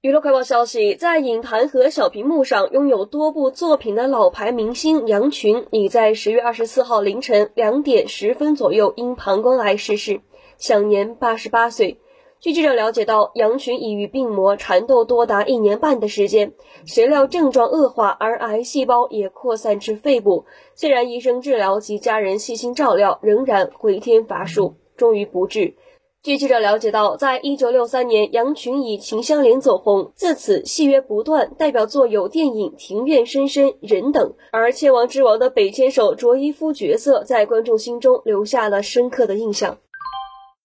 娱乐快报消息，在影坛和小屏幕上拥有多部作品的老牌明星杨群，已在十月二十四号凌晨两点十分左右因膀胱癌逝世，享年八十八岁。据记者了解到，杨群已与病魔缠斗多达一年半的时间，谁料症状恶化，而癌细胞也扩散至肺部。虽然医生治疗及家人细心照料，仍然回天乏术，终于不治。据记者了解到，在一九六三年，杨群以《秦香莲》走红，自此戏约不断，代表作有电影《庭院深深》《人》等。而《千王之王》的北千手卓一夫角色，在观众心中留下了深刻的印象。